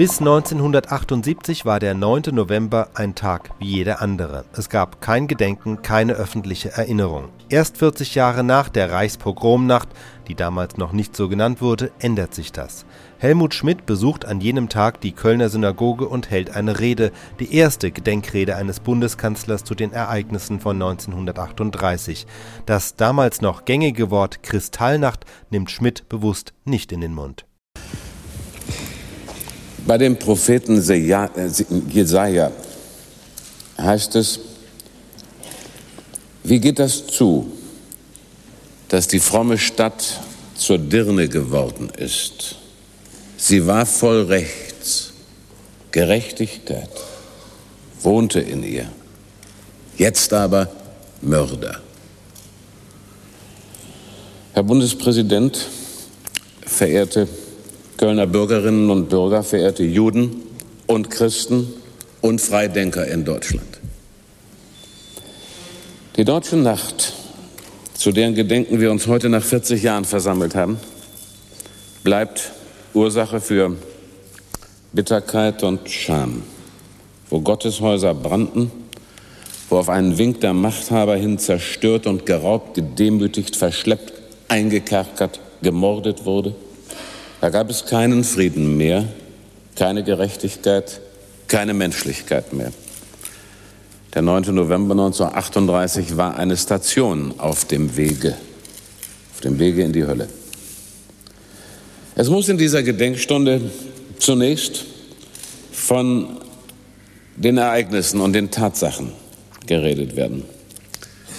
Bis 1978 war der 9. November ein Tag wie jeder andere. Es gab kein Gedenken, keine öffentliche Erinnerung. Erst 40 Jahre nach der Reichspogromnacht, die damals noch nicht so genannt wurde, ändert sich das. Helmut Schmidt besucht an jenem Tag die Kölner Synagoge und hält eine Rede, die erste Gedenkrede eines Bundeskanzlers zu den Ereignissen von 1938. Das damals noch gängige Wort Kristallnacht nimmt Schmidt bewusst nicht in den Mund. Bei dem Propheten äh, Jesaja heißt es, wie geht das zu, dass die fromme Stadt zur Dirne geworden ist? Sie war voll Rechts, Gerechtigkeit wohnte in ihr. Jetzt aber Mörder. Herr Bundespräsident, verehrte Kölner Bürgerinnen und Bürger, verehrte Juden und Christen und Freidenker in Deutschland. Die Deutsche Nacht, zu deren Gedenken wir uns heute nach 40 Jahren versammelt haben, bleibt Ursache für Bitterkeit und Scham, wo Gotteshäuser brannten, wo auf einen Wink der Machthaber hin zerstört und geraubt, gedemütigt, verschleppt, eingekerkert, gemordet wurde – da gab es keinen Frieden mehr, keine Gerechtigkeit, keine Menschlichkeit mehr. Der 9. November 1938 war eine Station auf dem Wege, auf dem Wege in die Hölle. Es muss in dieser Gedenkstunde zunächst von den Ereignissen und den Tatsachen geredet werden,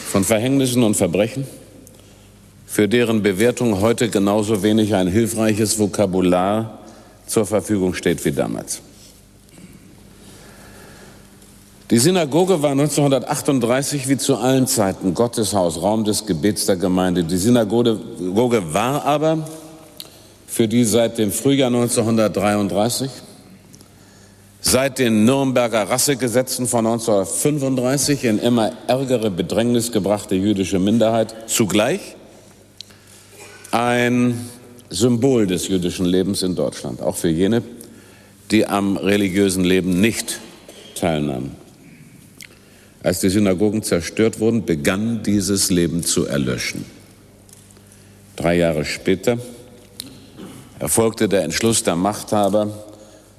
von Verhängnissen und Verbrechen, für deren Bewertung heute genauso wenig ein hilfreiches Vokabular zur Verfügung steht wie damals. Die Synagoge war 1938 wie zu allen Zeiten Gotteshaus, Raum des Gebets der Gemeinde. Die Synagoge war aber für die seit dem Frühjahr 1933, seit den Nürnberger Rassegesetzen von 1935 in immer ärgere Bedrängnis gebrachte jüdische Minderheit zugleich ein Symbol des jüdischen Lebens in Deutschland, auch für jene, die am religiösen Leben nicht teilnahmen. Als die Synagogen zerstört wurden, begann dieses Leben zu erlöschen. Drei Jahre später erfolgte der Entschluss der Machthaber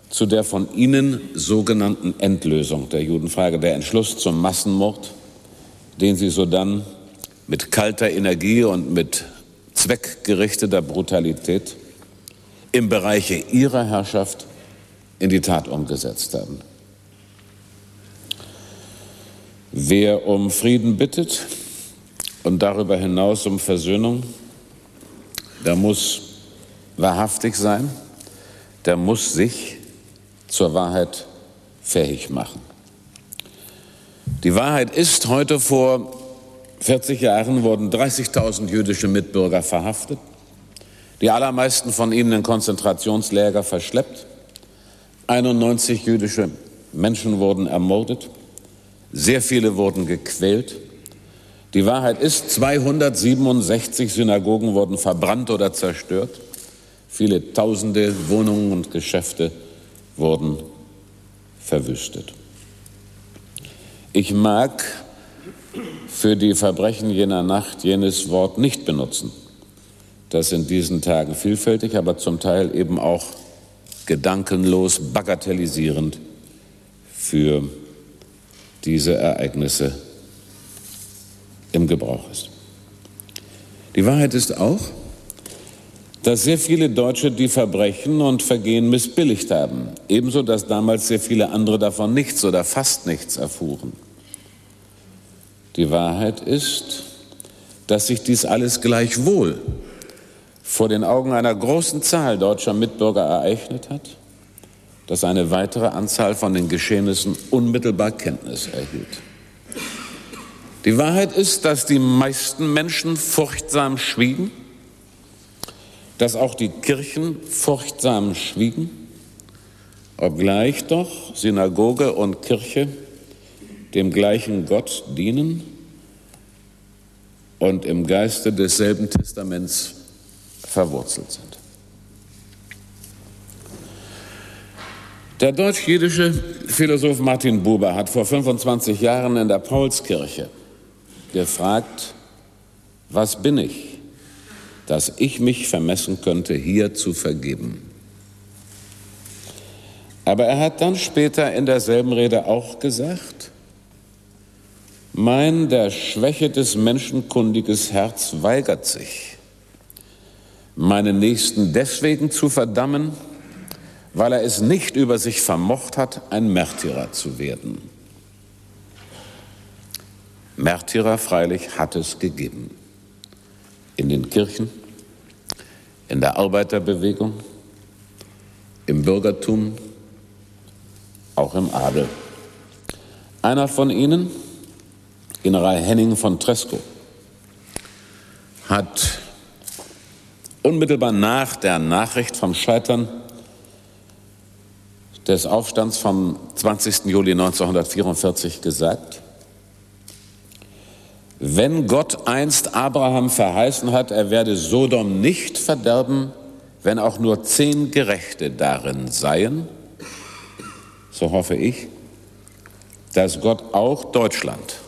zu der von ihnen sogenannten Endlösung der Judenfrage, der Entschluss zum Massenmord, den sie sodann mit kalter Energie und mit zweckgerichteter Brutalität im Bereiche ihrer Herrschaft in die Tat umgesetzt haben. Wer um Frieden bittet und darüber hinaus um Versöhnung, der muss wahrhaftig sein, der muss sich zur Wahrheit fähig machen. Die Wahrheit ist heute vor 40 Jahren wurden 30.000 jüdische Mitbürger verhaftet, die allermeisten von ihnen in Konzentrationsläger verschleppt. 91 jüdische Menschen wurden ermordet, sehr viele wurden gequält. Die Wahrheit ist, 267 Synagogen wurden verbrannt oder zerstört. Viele tausende Wohnungen und Geschäfte wurden verwüstet. Ich mag für die Verbrechen jener Nacht jenes Wort nicht benutzen, das in diesen Tagen vielfältig, aber zum Teil eben auch gedankenlos, bagatellisierend für diese Ereignisse im Gebrauch ist. Die Wahrheit ist auch, dass sehr viele Deutsche die Verbrechen und Vergehen missbilligt haben, ebenso dass damals sehr viele andere davon nichts oder fast nichts erfuhren. Die Wahrheit ist, dass sich dies alles gleichwohl vor den Augen einer großen Zahl deutscher Mitbürger ereignet hat, dass eine weitere Anzahl von den Geschehnissen unmittelbar Kenntnis erhielt. Die Wahrheit ist, dass die meisten Menschen furchtsam schwiegen, dass auch die Kirchen furchtsam schwiegen, obgleich doch Synagoge und Kirche dem gleichen Gott dienen und im Geiste desselben Testaments verwurzelt sind. Der deutsch-jüdische Philosoph Martin Buber hat vor 25 Jahren in der Paulskirche gefragt, was bin ich, dass ich mich vermessen könnte, hier zu vergeben? Aber er hat dann später in derselben Rede auch gesagt, mein der Schwäche des Menschen kundiges Herz weigert sich, meinen Nächsten deswegen zu verdammen, weil er es nicht über sich vermocht hat, ein Märtyrer zu werden. Märtyrer freilich hat es gegeben. In den Kirchen, in der Arbeiterbewegung, im Bürgertum, auch im Adel. Einer von ihnen, General Henning von Tresco, hat unmittelbar nach der Nachricht vom Scheitern des Aufstands vom 20. Juli 1944 gesagt, wenn Gott einst Abraham verheißen hat, er werde Sodom nicht verderben, wenn auch nur zehn Gerechte darin seien, so hoffe ich, dass Gott auch Deutschland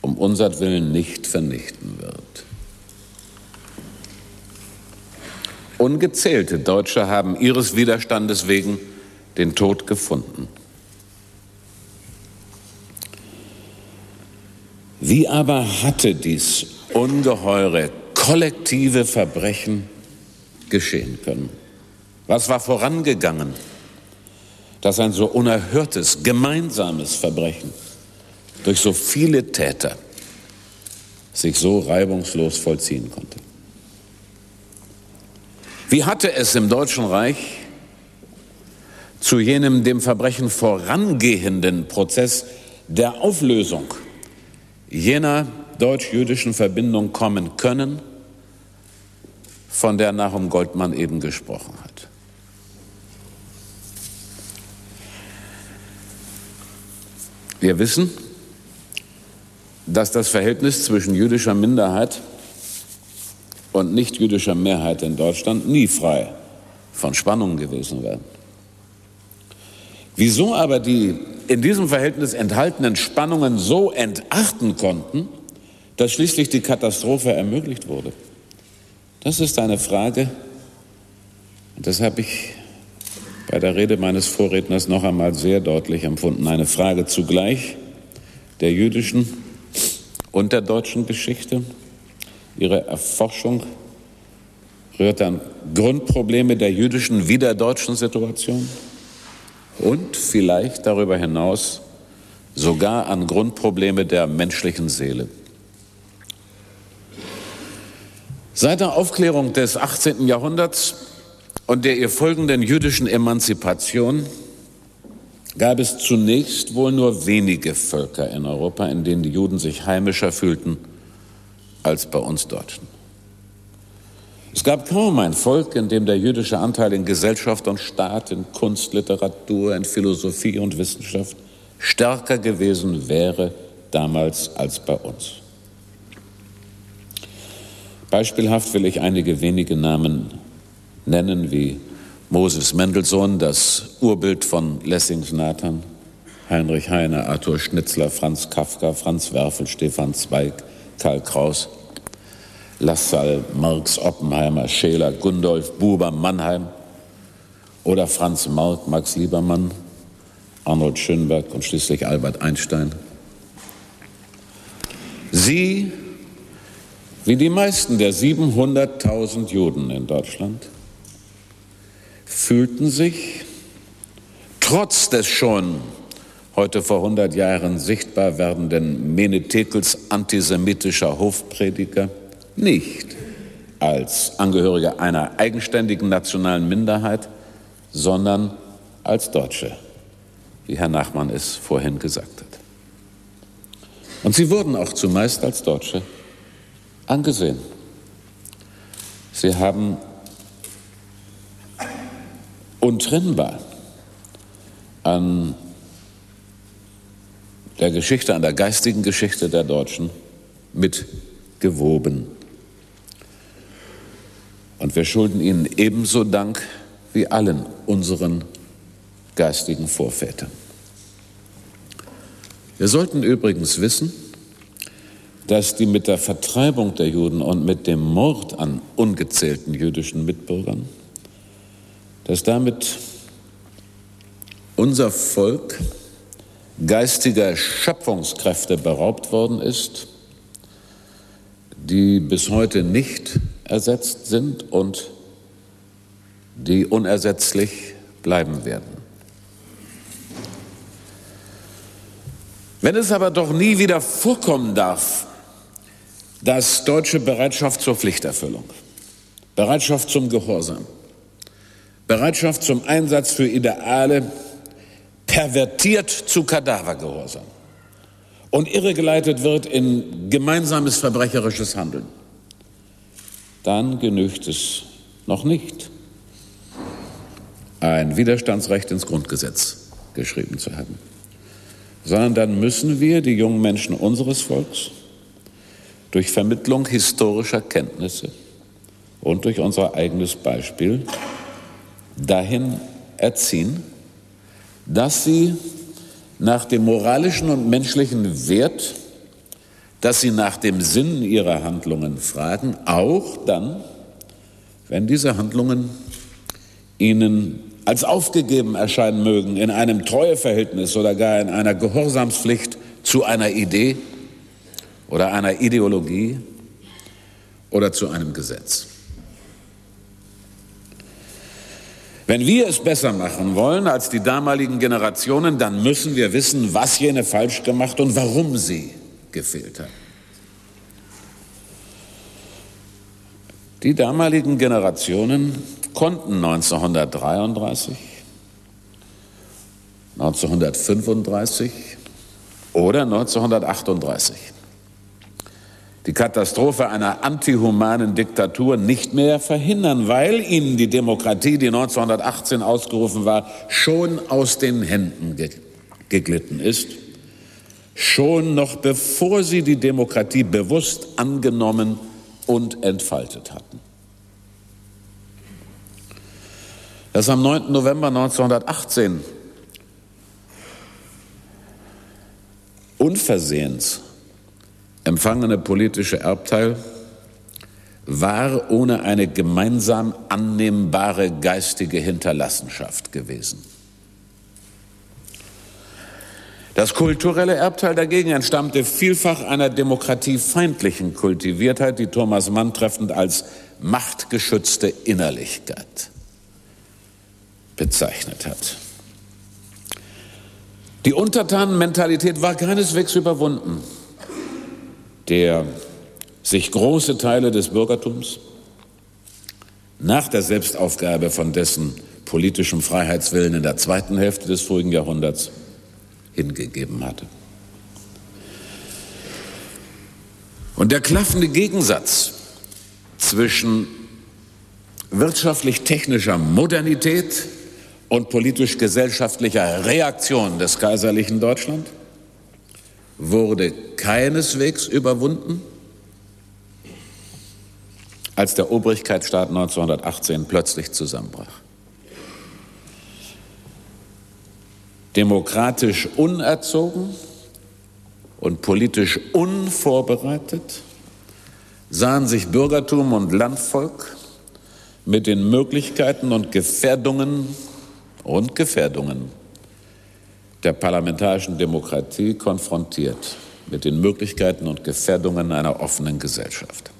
um unsertwillen nicht vernichten wird. Ungezählte Deutsche haben ihres Widerstandes wegen den Tod gefunden. Wie aber hatte dies ungeheure kollektive Verbrechen geschehen können? Was war vorangegangen? dass ein so unerhörtes, gemeinsames Verbrechen durch so viele Täter sich so reibungslos vollziehen konnte. Wie hatte es im Deutschen Reich zu jenem dem Verbrechen vorangehenden Prozess der Auflösung jener deutsch-jüdischen Verbindung kommen können, von der Nahum Goldmann eben gesprochen hat? Wir wissen, dass das Verhältnis zwischen jüdischer Minderheit und nicht-jüdischer Mehrheit in Deutschland nie frei von Spannungen gewesen wäre. Wieso aber die in diesem Verhältnis enthaltenen Spannungen so entarten konnten, dass schließlich die Katastrophe ermöglicht wurde, das ist eine Frage, und das habe ich bei der Rede meines Vorredners noch einmal sehr deutlich empfunden. Eine Frage zugleich der jüdischen und der deutschen Geschichte. Ihre Erforschung rührt an Grundprobleme der jüdischen wie der deutschen Situation und vielleicht darüber hinaus sogar an Grundprobleme der menschlichen Seele. Seit der Aufklärung des 18. Jahrhunderts und der ihr folgenden jüdischen Emanzipation gab es zunächst wohl nur wenige Völker in Europa, in denen die Juden sich heimischer fühlten als bei uns Deutschen. Es gab kaum ein Volk, in dem der jüdische Anteil in Gesellschaft und Staat, in Kunst, Literatur, in Philosophie und Wissenschaft stärker gewesen wäre damals als bei uns. Beispielhaft will ich einige wenige Namen nennen, wie Moses Mendelssohn, das Urbild von Lessings Nathan, Heinrich Heine, Arthur Schnitzler, Franz Kafka, Franz Werfel, Stefan Zweig, Karl Kraus, Lassalle, Marx, Oppenheimer, Scheler, Gundolf, Buber, Mannheim oder Franz Marc, Max Liebermann, Arnold Schönberg und schließlich Albert Einstein. Sie, wie die meisten der 700.000 Juden in Deutschland, fühlten sich trotz des schon heute vor 100 Jahren sichtbar werdenden Menetekels antisemitischer Hofprediger nicht als Angehörige einer eigenständigen nationalen Minderheit, sondern als Deutsche, wie Herr Nachmann es vorhin gesagt hat. Und sie wurden auch zumeist als Deutsche angesehen. Sie haben untrennbar an der Geschichte, an der geistigen Geschichte der Deutschen mitgewoben. Und wir schulden ihnen ebenso Dank wie allen unseren geistigen Vorväter. Wir sollten übrigens wissen, dass die mit der Vertreibung der Juden und mit dem Mord an ungezählten jüdischen Mitbürgern, dass damit unser Volk geistiger Schöpfungskräfte beraubt worden ist, die bis heute nicht ersetzt sind und die unersetzlich bleiben werden. Wenn es aber doch nie wieder vorkommen darf, dass deutsche Bereitschaft zur Pflichterfüllung, Bereitschaft zum Gehorsam, Bereitschaft zum Einsatz für Ideale pervertiert zu Kadavergehorsam. Und irregeleitet wird in gemeinsames verbrecherisches Handeln, dann genügt es noch nicht, ein Widerstandsrecht ins Grundgesetz geschrieben zu haben. Sondern dann müssen wir die jungen Menschen unseres Volks durch Vermittlung historischer Kenntnisse und durch unser eigenes Beispiel dahin erziehen, dass sie nach dem moralischen und menschlichen Wert, dass sie nach dem Sinn ihrer Handlungen fragen, auch dann, wenn diese Handlungen ihnen als aufgegeben erscheinen mögen in einem Treueverhältnis oder gar in einer Gehorsamspflicht zu einer Idee oder einer Ideologie oder zu einem Gesetz. Wenn wir es besser machen wollen als die damaligen Generationen, dann müssen wir wissen, was jene falsch gemacht und warum sie gefehlt haben. Die damaligen Generationen konnten 1933, 1935 oder 1938 die Katastrophe einer antihumanen Diktatur nicht mehr verhindern, weil ihnen die Demokratie, die 1918 ausgerufen war, schon aus den Händen ge geglitten ist, schon noch bevor sie die Demokratie bewusst angenommen und entfaltet hatten. Das am 9. November 1918 unversehens empfangene politische Erbteil war ohne eine gemeinsam annehmbare geistige Hinterlassenschaft gewesen. Das kulturelle Erbteil dagegen entstammte vielfach einer demokratiefeindlichen Kultiviertheit, die Thomas Mann treffend als machtgeschützte Innerlichkeit bezeichnet hat. Die Untertanenmentalität war keineswegs überwunden, der sich große Teile des Bürgertums nach der Selbstaufgabe von dessen politischem Freiheitswillen in der zweiten Hälfte des vorigen Jahrhunderts hingegeben hatte. Und der klaffende Gegensatz zwischen wirtschaftlich-technischer Modernität und politisch-gesellschaftlicher Reaktion des kaiserlichen Deutschland wurde keineswegs überwunden, als der Obrigkeitsstaat 1918 plötzlich zusammenbrach. Demokratisch unerzogen und politisch unvorbereitet sahen sich Bürgertum und Landvolk mit den Möglichkeiten und Gefährdungen und Gefährdungen der parlamentarischen Demokratie konfrontiert mit den Möglichkeiten und Gefährdungen einer offenen Gesellschaft.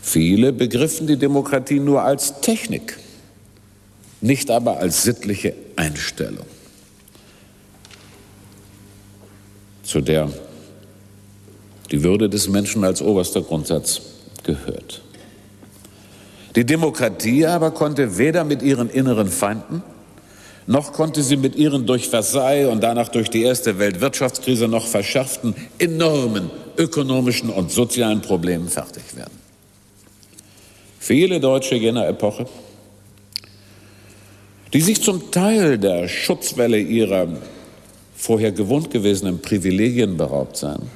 Viele begriffen die Demokratie nur als Technik, nicht aber als sittliche Einstellung, zu der die Würde des Menschen als oberster Grundsatz gehört. Die Demokratie aber konnte weder mit ihren inneren Feinden, noch konnte sie mit ihren durch Versailles und danach durch die erste Weltwirtschaftskrise noch verschärften enormen ökonomischen und sozialen Problemen fertig werden. Viele Deutsche jener Epoche, die sich zum Teil der Schutzwelle ihrer vorher gewohnt gewesenen Privilegien beraubt sahen,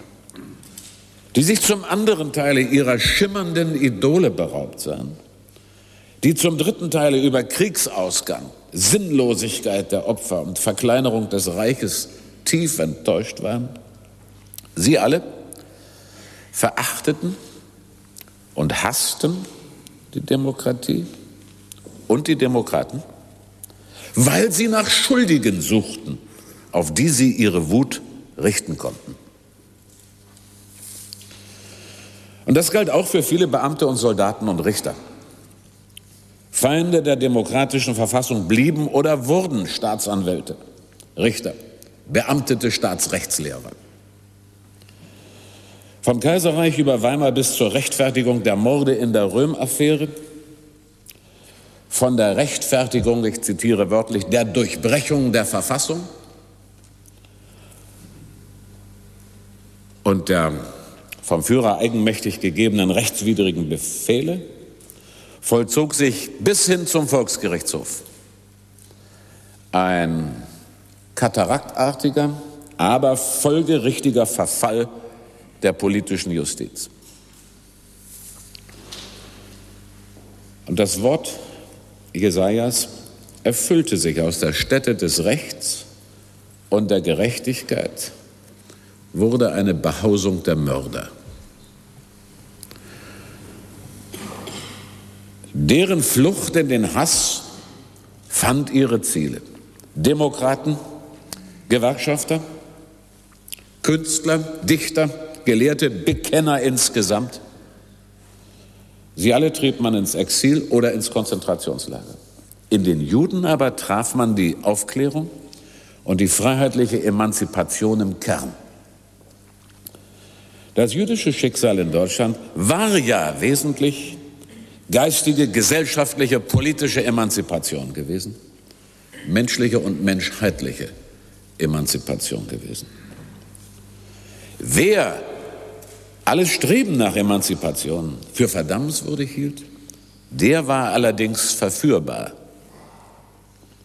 die sich zum anderen Teil ihrer schimmernden Idole beraubt sahen, die zum dritten Teil über Kriegsausgang, Sinnlosigkeit der Opfer und Verkleinerung des Reiches tief enttäuscht waren. Sie alle verachteten und hassten die Demokratie und die Demokraten, weil sie nach Schuldigen suchten, auf die sie ihre Wut richten konnten. Und das galt auch für viele Beamte und Soldaten und Richter. Feinde der demokratischen Verfassung blieben oder wurden Staatsanwälte, Richter, beamtete Staatsrechtslehrer. Vom Kaiserreich über Weimar bis zur Rechtfertigung der Morde in der Röhm-Affäre, von der Rechtfertigung, ich zitiere wörtlich, der Durchbrechung der Verfassung und der vom Führer eigenmächtig gegebenen rechtswidrigen Befehle vollzog sich bis hin zum Volksgerichtshof ein kataraktartiger, aber folgerichtiger Verfall der politischen Justiz. Und das Wort Jesajas erfüllte sich aus der Stätte des Rechts und der Gerechtigkeit, wurde eine Behausung der Mörder. Deren Flucht in den Hass fand ihre Ziele. Demokraten, Gewerkschafter, Künstler, Dichter, Gelehrte, Bekenner insgesamt. Sie alle trieb man ins Exil oder ins Konzentrationslager. In den Juden aber traf man die Aufklärung und die freiheitliche Emanzipation im Kern. Das jüdische Schicksal in Deutschland war ja wesentlich geistige, gesellschaftliche, politische Emanzipation gewesen, menschliche und menschheitliche Emanzipation gewesen. Wer alles Streben nach Emanzipation für verdammenswürdig hielt, der war allerdings verführbar.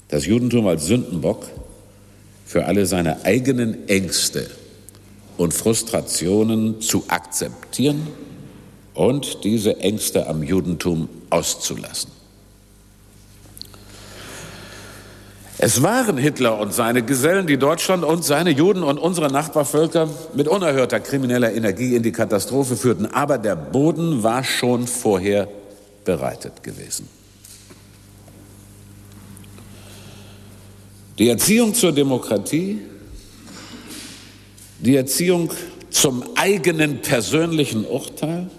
Das Judentum als Sündenbock für alle seine eigenen Ängste und Frustrationen zu akzeptieren und diese Ängste am Judentum auszulassen. Es waren Hitler und seine Gesellen, die Deutschland und seine Juden und unsere Nachbarvölker mit unerhörter krimineller Energie in die Katastrophe führten. Aber der Boden war schon vorher bereitet gewesen. Die Erziehung zur Demokratie, die Erziehung zum eigenen persönlichen Urteil,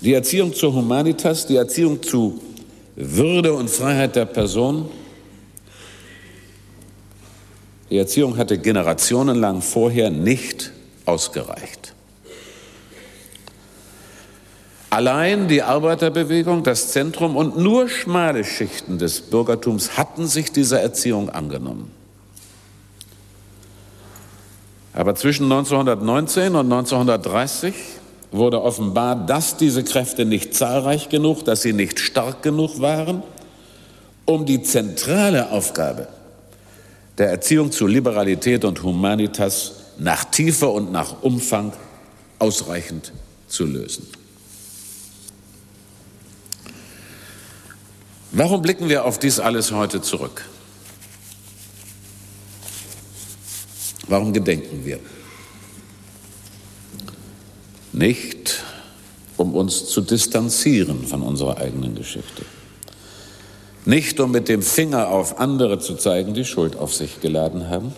die Erziehung zur Humanitas, die Erziehung zu Würde und Freiheit der Person. Die Erziehung hatte generationenlang vorher nicht ausgereicht. Allein die Arbeiterbewegung, das Zentrum und nur schmale Schichten des Bürgertums hatten sich dieser Erziehung angenommen. Aber zwischen 1919 und 1930 wurde offenbar, dass diese Kräfte nicht zahlreich genug, dass sie nicht stark genug waren, um die zentrale Aufgabe der Erziehung zu Liberalität und Humanitas nach Tiefe und nach Umfang ausreichend zu lösen. Warum blicken wir auf dies alles heute zurück? Warum gedenken wir? Nicht, um uns zu distanzieren von unserer eigenen Geschichte. Nicht, um mit dem Finger auf andere zu zeigen, die Schuld auf sich geladen haben,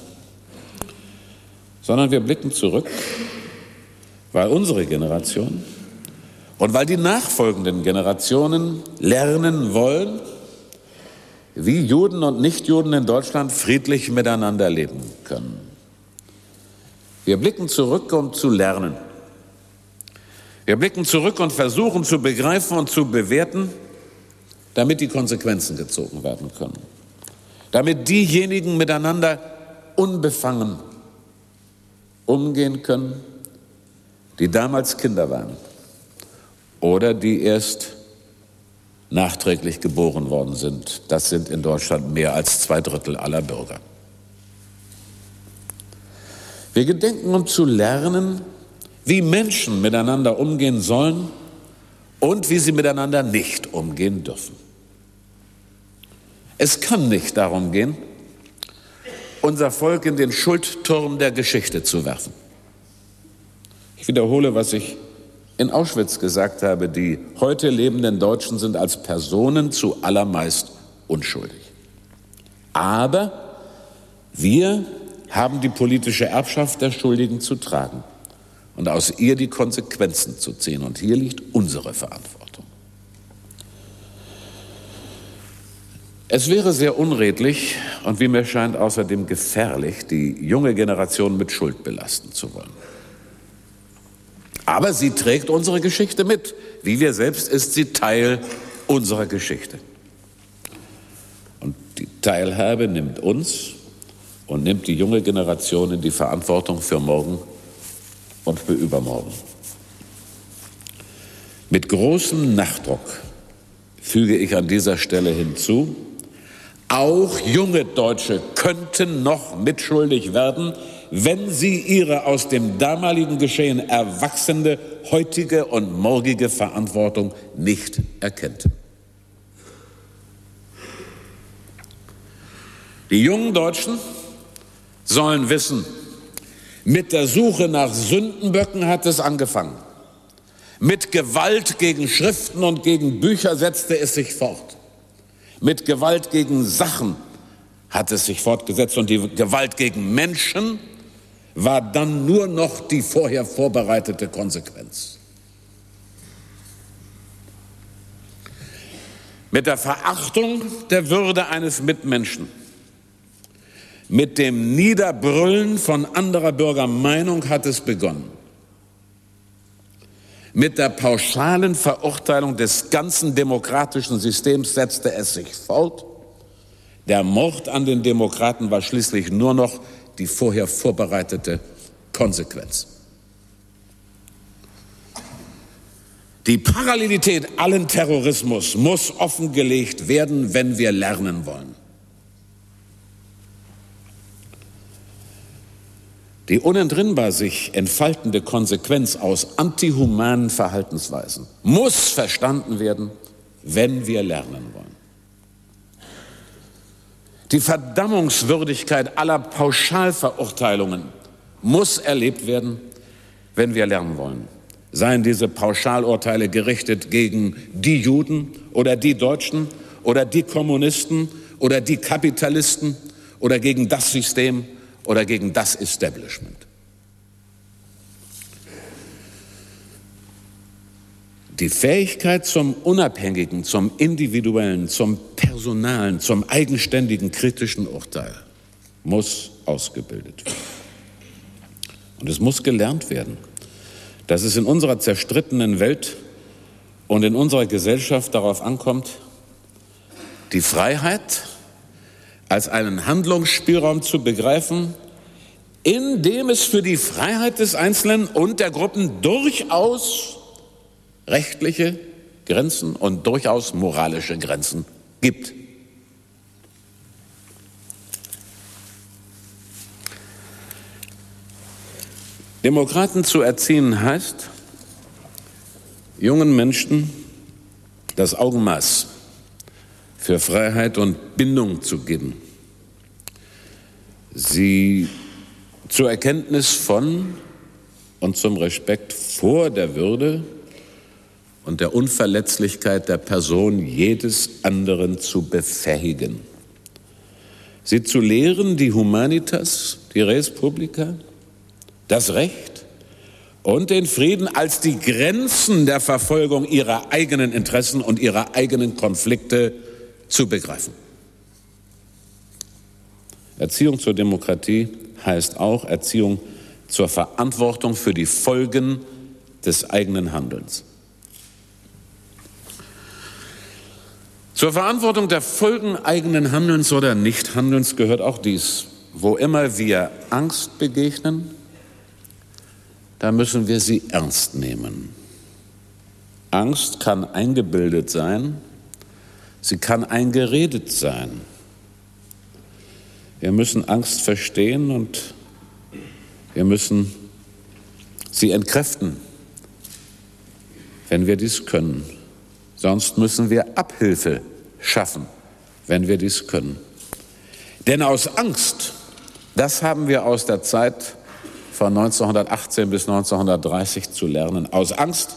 sondern wir blicken zurück, weil unsere Generation und weil die nachfolgenden Generationen lernen wollen, wie Juden und Nichtjuden in Deutschland friedlich miteinander leben können. Wir blicken zurück, um zu lernen wir blicken zurück und versuchen zu begreifen und zu bewerten, damit die Konsequenzen gezogen werden können. Damit diejenigen miteinander unbefangen umgehen können, die damals Kinder waren oder die erst nachträglich geboren worden sind. Das sind in Deutschland mehr als zwei Drittel aller Bürger. Wir gedenken, um zu lernen, wie Menschen miteinander umgehen sollen und wie sie miteinander nicht umgehen dürfen. Es kann nicht darum gehen, unser Volk in den Schuldturm der Geschichte zu werfen. Ich wiederhole, was ich in Auschwitz gesagt habe, die heute lebenden Deutschen sind als Personen zu allermeist unschuldig. Aber wir haben die politische Erbschaft der Schuldigen zu tragen und aus ihr die Konsequenzen zu ziehen. Und hier liegt unsere Verantwortung. Es wäre sehr unredlich und wie mir scheint außerdem gefährlich, die junge Generation mit Schuld belasten zu wollen. Aber sie trägt unsere Geschichte mit. Wie wir selbst ist sie Teil unserer Geschichte. Und die Teilhabe nimmt uns und nimmt die junge Generation in die Verantwortung für morgen und für übermorgen. Mit großem Nachdruck füge ich an dieser Stelle hinzu, auch junge Deutsche könnten noch mitschuldig werden, wenn sie ihre aus dem damaligen Geschehen erwachsene heutige und morgige Verantwortung nicht erkennten. Die jungen Deutschen sollen wissen, mit der Suche nach Sündenböcken hat es angefangen. Mit Gewalt gegen Schriften und gegen Bücher setzte es sich fort. Mit Gewalt gegen Sachen hat es sich fortgesetzt und die Gewalt gegen Menschen war dann nur noch die vorher vorbereitete Konsequenz. Mit der Verachtung der Würde eines Mitmenschen, mit dem Niederbrüllen von anderer Bürger Meinung hat es begonnen. Mit der pauschalen Verurteilung des ganzen demokratischen Systems setzte es sich fort. Der Mord an den Demokraten war schließlich nur noch die vorher vorbereitete Konsequenz. Die Parallelität allen Terrorismus muss offengelegt werden, wenn wir lernen wollen. Die unentrinnbar sich entfaltende Konsequenz aus antihumanen Verhaltensweisen muss verstanden werden, wenn wir lernen wollen. Die Verdammungswürdigkeit aller Pauschalverurteilungen muss erlebt werden, wenn wir lernen wollen. Seien diese Pauschalurteile gerichtet gegen die Juden oder die Deutschen oder die Kommunisten oder die Kapitalisten oder gegen das System oder gegen das Establishment. Die Fähigkeit zum unabhängigen, zum individuellen, zum personalen, zum eigenständigen kritischen Urteil muss ausgebildet werden. Und es muss gelernt werden, dass es in unserer zerstrittenen Welt und in unserer Gesellschaft darauf ankommt, die Freiheit als einen Handlungsspielraum zu begreifen, in dem es für die Freiheit des Einzelnen und der Gruppen durchaus rechtliche Grenzen und durchaus moralische Grenzen gibt. Demokraten zu erziehen heißt, jungen Menschen das Augenmaß für Freiheit und Bindung zu geben, sie zur Erkenntnis von und zum Respekt vor der Würde und der Unverletzlichkeit der Person jedes anderen zu befähigen. Sie zu lehren, die Humanitas, die Res Publica, das Recht und den Frieden als die Grenzen der Verfolgung ihrer eigenen Interessen und ihrer eigenen Konflikte zu begreifen. Erziehung zur Demokratie heißt auch Erziehung zur Verantwortung für die Folgen des eigenen Handelns. Zur Verantwortung der Folgen eigenen Handelns oder Nichthandelns gehört auch dies. Wo immer wir Angst begegnen, da müssen wir sie ernst nehmen. Angst kann eingebildet sein, sie kann eingeredet sein. Wir müssen Angst verstehen und wir müssen sie entkräften wenn wir dies können. Sonst müssen wir Abhilfe schaffen, wenn wir dies können. Denn aus Angst, das haben wir aus der Zeit von 1918 bis 1930 zu lernen, aus Angst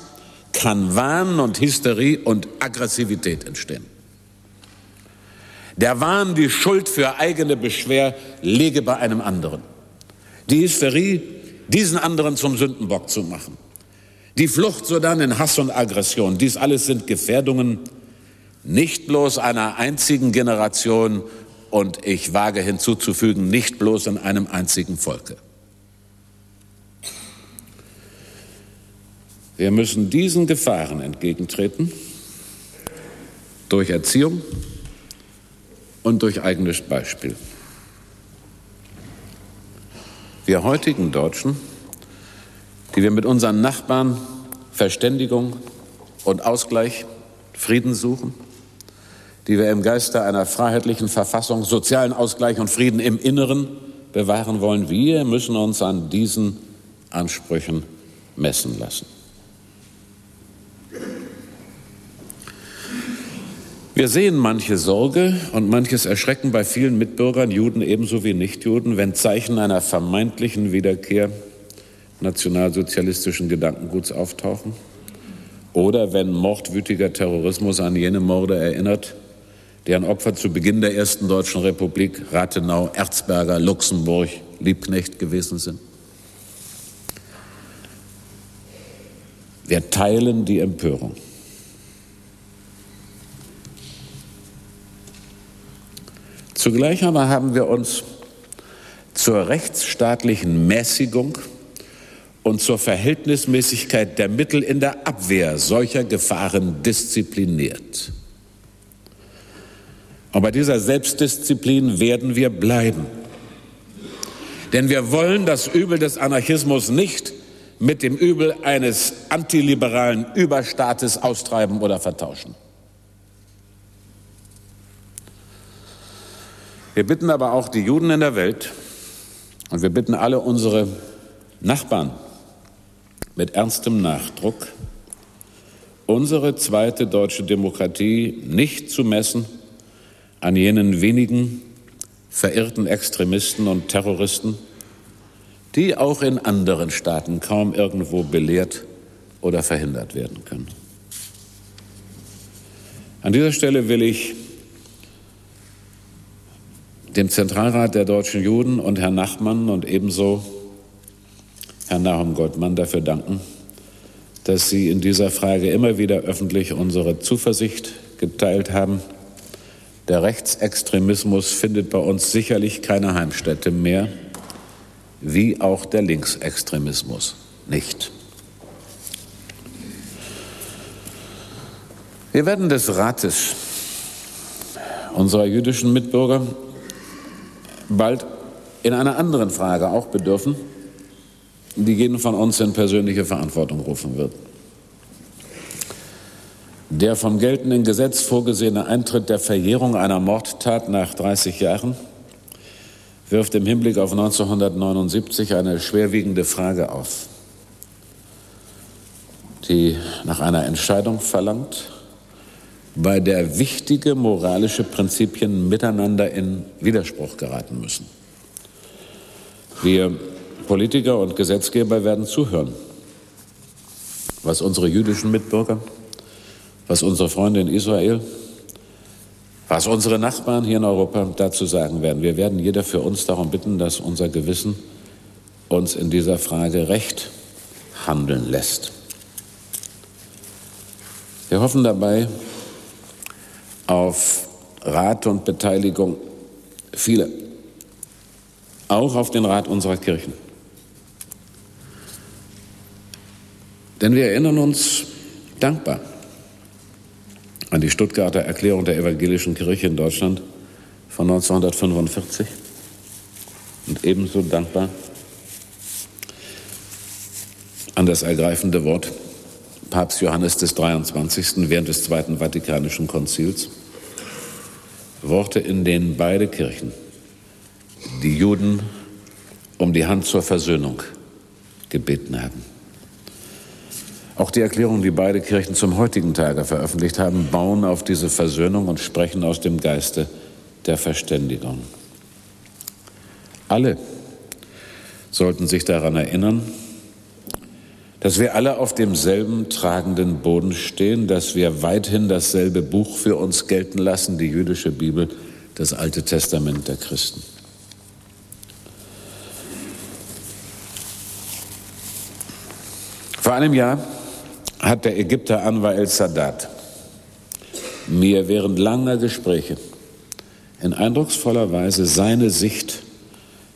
kann Wahn und Hysterie und Aggressivität entstehen. Der Wahn, die Schuld für eigene Beschwer lege bei einem anderen. Die Hysterie, diesen anderen zum Sündenbock zu machen. Die Flucht sodann in Hass und Aggression. Dies alles sind Gefährdungen nicht bloß einer einzigen Generation und ich wage hinzuzufügen, nicht bloß in einem einzigen Volke. Wir müssen diesen Gefahren entgegentreten durch Erziehung, und durch eigenes Beispiel. Wir heutigen Deutschen, die wir mit unseren Nachbarn Verständigung und Ausgleich, Frieden suchen, die wir im Geiste einer freiheitlichen Verfassung sozialen Ausgleich und Frieden im Inneren bewahren wollen, wir müssen uns an diesen Ansprüchen messen lassen. Wir sehen manche Sorge und manches Erschrecken bei vielen Mitbürgern, Juden ebenso wie Nichtjuden, wenn Zeichen einer vermeintlichen Wiederkehr nationalsozialistischen Gedankenguts auftauchen oder wenn mordwütiger Terrorismus an jene Morde erinnert, deren Opfer zu Beginn der ersten Deutschen Republik Rathenau, Erzberger, Luxemburg, Liebknecht gewesen sind. Wir teilen die Empörung. Zugleich aber haben wir uns zur rechtsstaatlichen Mäßigung und zur Verhältnismäßigkeit der Mittel in der Abwehr solcher Gefahren diszipliniert. Und bei dieser Selbstdisziplin werden wir bleiben. Denn wir wollen das Übel des Anarchismus nicht mit dem Übel eines antiliberalen Überstaates austreiben oder vertauschen. Wir bitten aber auch die Juden in der Welt und wir bitten alle unsere Nachbarn mit ernstem Nachdruck, unsere zweite deutsche Demokratie nicht zu messen an jenen wenigen verirrten Extremisten und Terroristen, die auch in anderen Staaten kaum irgendwo belehrt oder verhindert werden können. An dieser Stelle will ich dem Zentralrat der deutschen Juden und Herrn Nachmann und ebenso Herrn Nahum Gottmann dafür danken, dass Sie in dieser Frage immer wieder öffentlich unsere Zuversicht geteilt haben. Der Rechtsextremismus findet bei uns sicherlich keine Heimstätte mehr, wie auch der Linksextremismus nicht. Wir werden des Rates unserer jüdischen Mitbürger bald in einer anderen Frage auch bedürfen, die jeden von uns in persönliche Verantwortung rufen wird. Der vom geltenden Gesetz vorgesehene Eintritt der Verjährung einer Mordtat nach 30 Jahren wirft im Hinblick auf 1979 eine schwerwiegende Frage auf, die nach einer Entscheidung verlangt, bei der wichtige moralische Prinzipien miteinander in Widerspruch geraten müssen. Wir Politiker und Gesetzgeber werden zuhören, was unsere jüdischen Mitbürger, was unsere Freunde in Israel, was unsere Nachbarn hier in Europa dazu sagen werden. Wir werden jeder für uns darum bitten, dass unser Gewissen uns in dieser Frage recht handeln lässt. Wir hoffen dabei, auf Rat und Beteiligung viele, auch auf den Rat unserer Kirchen. Denn wir erinnern uns dankbar an die Stuttgarter Erklärung der evangelischen Kirche in Deutschland von 1945 und ebenso dankbar an das ergreifende Wort Papst Johannes des 23. während des Zweiten Vatikanischen Konzils. Worte, in denen beide Kirchen die Juden um die Hand zur Versöhnung gebeten haben. Auch die Erklärungen, die beide Kirchen zum heutigen Tage veröffentlicht haben, bauen auf diese Versöhnung und sprechen aus dem Geiste der Verständigung. Alle sollten sich daran erinnern, dass wir alle auf demselben tragenden Boden stehen, dass wir weithin dasselbe Buch für uns gelten lassen, die jüdische Bibel, das Alte Testament der Christen. Vor einem Jahr hat der Ägypter Anwar el-Sadat mir während langer Gespräche in eindrucksvoller Weise seine Sicht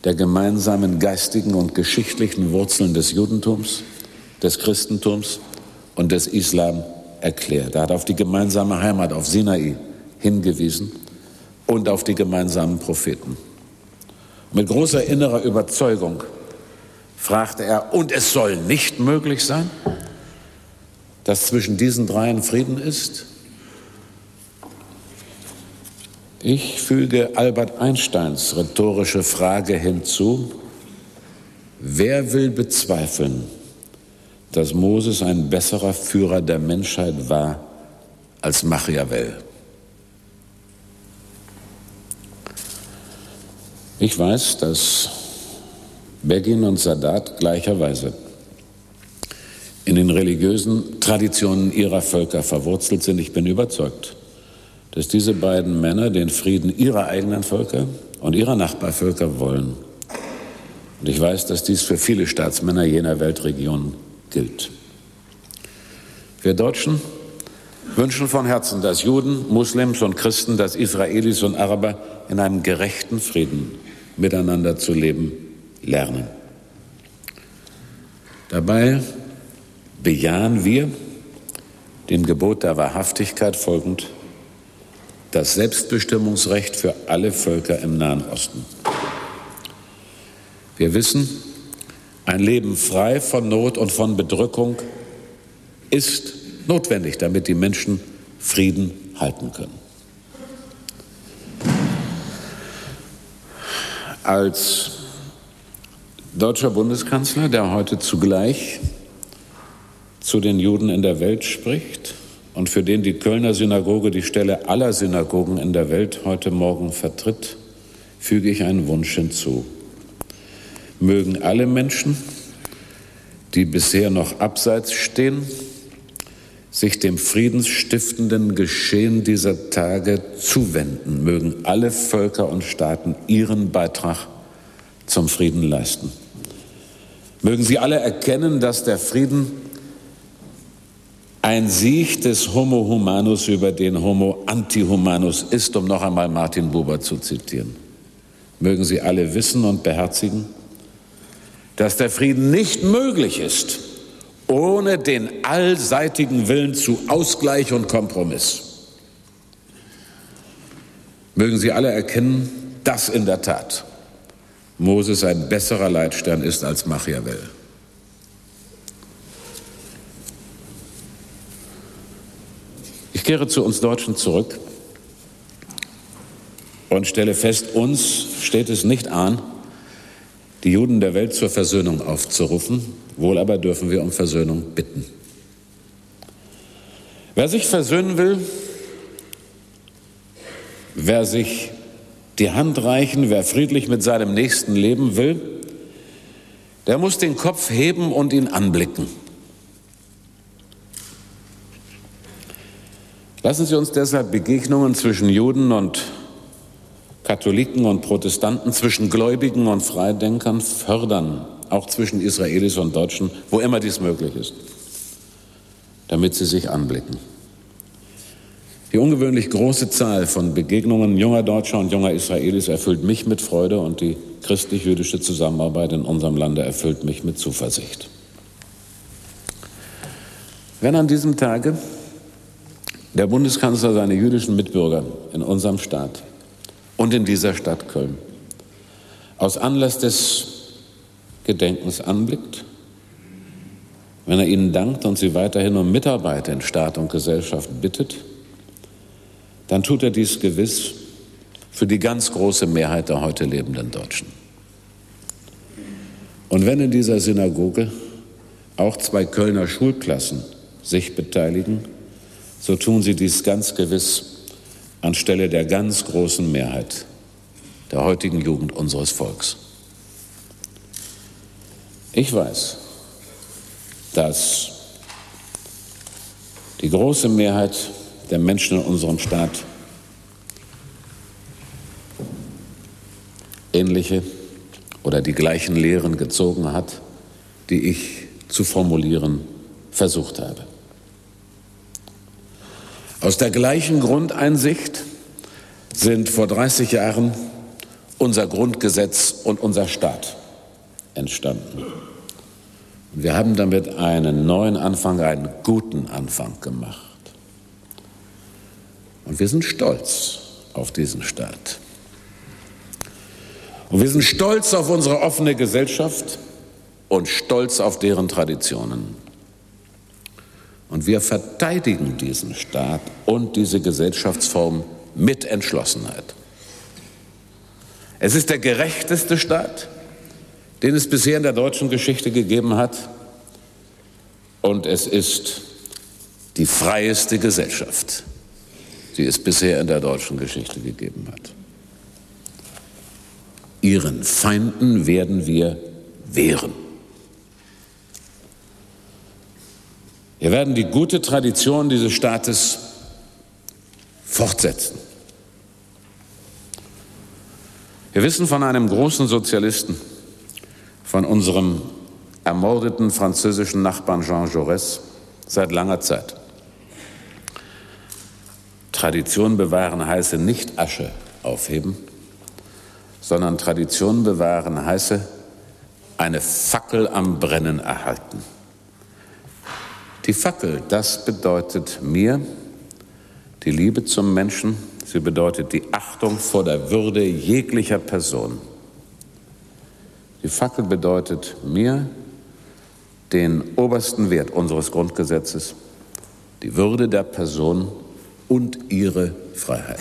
der gemeinsamen geistigen und geschichtlichen Wurzeln des Judentums, des Christentums und des Islam erklärt. Er hat auf die gemeinsame Heimat auf Sinai hingewiesen und auf die gemeinsamen Propheten. Mit großer innerer Überzeugung fragte er, und es soll nicht möglich sein, dass zwischen diesen dreien Frieden ist? Ich füge Albert Einsteins rhetorische Frage hinzu, wer will bezweifeln, dass Moses ein besserer Führer der Menschheit war als Machiavel? Ich weiß, dass Begin und Sadat gleicherweise in den religiösen Traditionen ihrer Völker verwurzelt sind. Ich bin überzeugt, dass diese beiden Männer den Frieden ihrer eigenen Völker und ihrer Nachbarvölker wollen. Und ich weiß, dass dies für viele Staatsmänner jener Weltregion gilt. Wir Deutschen wünschen von Herzen, dass Juden, Muslims und Christen, dass Israelis und Araber in einem gerechten Frieden miteinander zu leben lernen. Dabei bejahen wir dem Gebot der Wahrhaftigkeit folgend das Selbstbestimmungsrecht für alle Völker im Nahen Osten. Wir wissen, ein Leben frei von Not und von Bedrückung ist notwendig, damit die Menschen Frieden halten können. Als deutscher Bundeskanzler, der heute zugleich zu den Juden in der Welt spricht und für den die Kölner Synagoge die Stelle aller Synagogen in der Welt heute Morgen vertritt, füge ich einen Wunsch hinzu. Mögen alle Menschen, die bisher noch abseits stehen, sich dem friedensstiftenden Geschehen dieser Tage zuwenden, mögen alle Völker und Staaten ihren Beitrag zum Frieden leisten. Mögen sie alle erkennen, dass der Frieden ein Sieg des Homo humanus über den Homo antihumanus ist, um noch einmal Martin Buber zu zitieren. Mögen Sie alle wissen und beherzigen, dass der Frieden nicht möglich ist ohne den allseitigen Willen zu Ausgleich und Kompromiss. Mögen Sie alle erkennen, dass in der Tat Moses ein besserer Leitstern ist als Machiavel. kehre zu uns Deutschen zurück und stelle fest, uns steht es nicht an, die Juden der Welt zur Versöhnung aufzurufen, wohl aber dürfen wir um Versöhnung bitten. Wer sich versöhnen will, wer sich die Hand reichen, wer friedlich mit seinem Nächsten leben will, der muss den Kopf heben und ihn anblicken. Lassen Sie uns deshalb Begegnungen zwischen Juden und Katholiken und Protestanten, zwischen Gläubigen und Freidenkern fördern, auch zwischen Israelis und Deutschen, wo immer dies möglich ist, damit sie sich anblicken. Die ungewöhnlich große Zahl von Begegnungen junger Deutscher und junger Israelis erfüllt mich mit Freude und die christlich-jüdische Zusammenarbeit in unserem Lande erfüllt mich mit Zuversicht. Wenn an diesem Tage der Bundeskanzler seine jüdischen Mitbürger in unserem Staat und in dieser Stadt Köln aus Anlass des Gedenkens anblickt, wenn er ihnen dankt und sie weiterhin um Mitarbeit in Staat und Gesellschaft bittet, dann tut er dies gewiss für die ganz große Mehrheit der heute lebenden Deutschen. Und wenn in dieser Synagoge auch zwei Kölner Schulklassen sich beteiligen, so tun sie dies ganz gewiss anstelle der ganz großen Mehrheit der heutigen Jugend unseres Volks. Ich weiß, dass die große Mehrheit der Menschen in unserem Staat ähnliche oder die gleichen Lehren gezogen hat, die ich zu formulieren versucht habe. Aus der gleichen Grundeinsicht sind vor 30 Jahren unser Grundgesetz und unser Staat entstanden. Wir haben damit einen neuen Anfang, einen guten Anfang gemacht. Und wir sind stolz auf diesen Staat. Und wir sind stolz auf unsere offene Gesellschaft und stolz auf deren Traditionen. Und wir verteidigen diesen Staat und diese Gesellschaftsform mit Entschlossenheit. Es ist der gerechteste Staat, den es bisher in der deutschen Geschichte gegeben hat. Und es ist die freieste Gesellschaft, die es bisher in der deutschen Geschichte gegeben hat. Ihren Feinden werden wir wehren. Wir werden die gute Tradition dieses Staates fortsetzen. Wir wissen von einem großen Sozialisten, von unserem ermordeten französischen Nachbarn Jean Jaurès seit langer Zeit. Tradition bewahren heiße nicht Asche aufheben, sondern Tradition bewahren heiße eine Fackel am Brennen erhalten. Die Fackel, das bedeutet mir die Liebe zum Menschen, sie bedeutet die Achtung vor der Würde jeglicher Person. Die Fackel bedeutet mir den obersten Wert unseres Grundgesetzes, die Würde der Person und ihre Freiheit.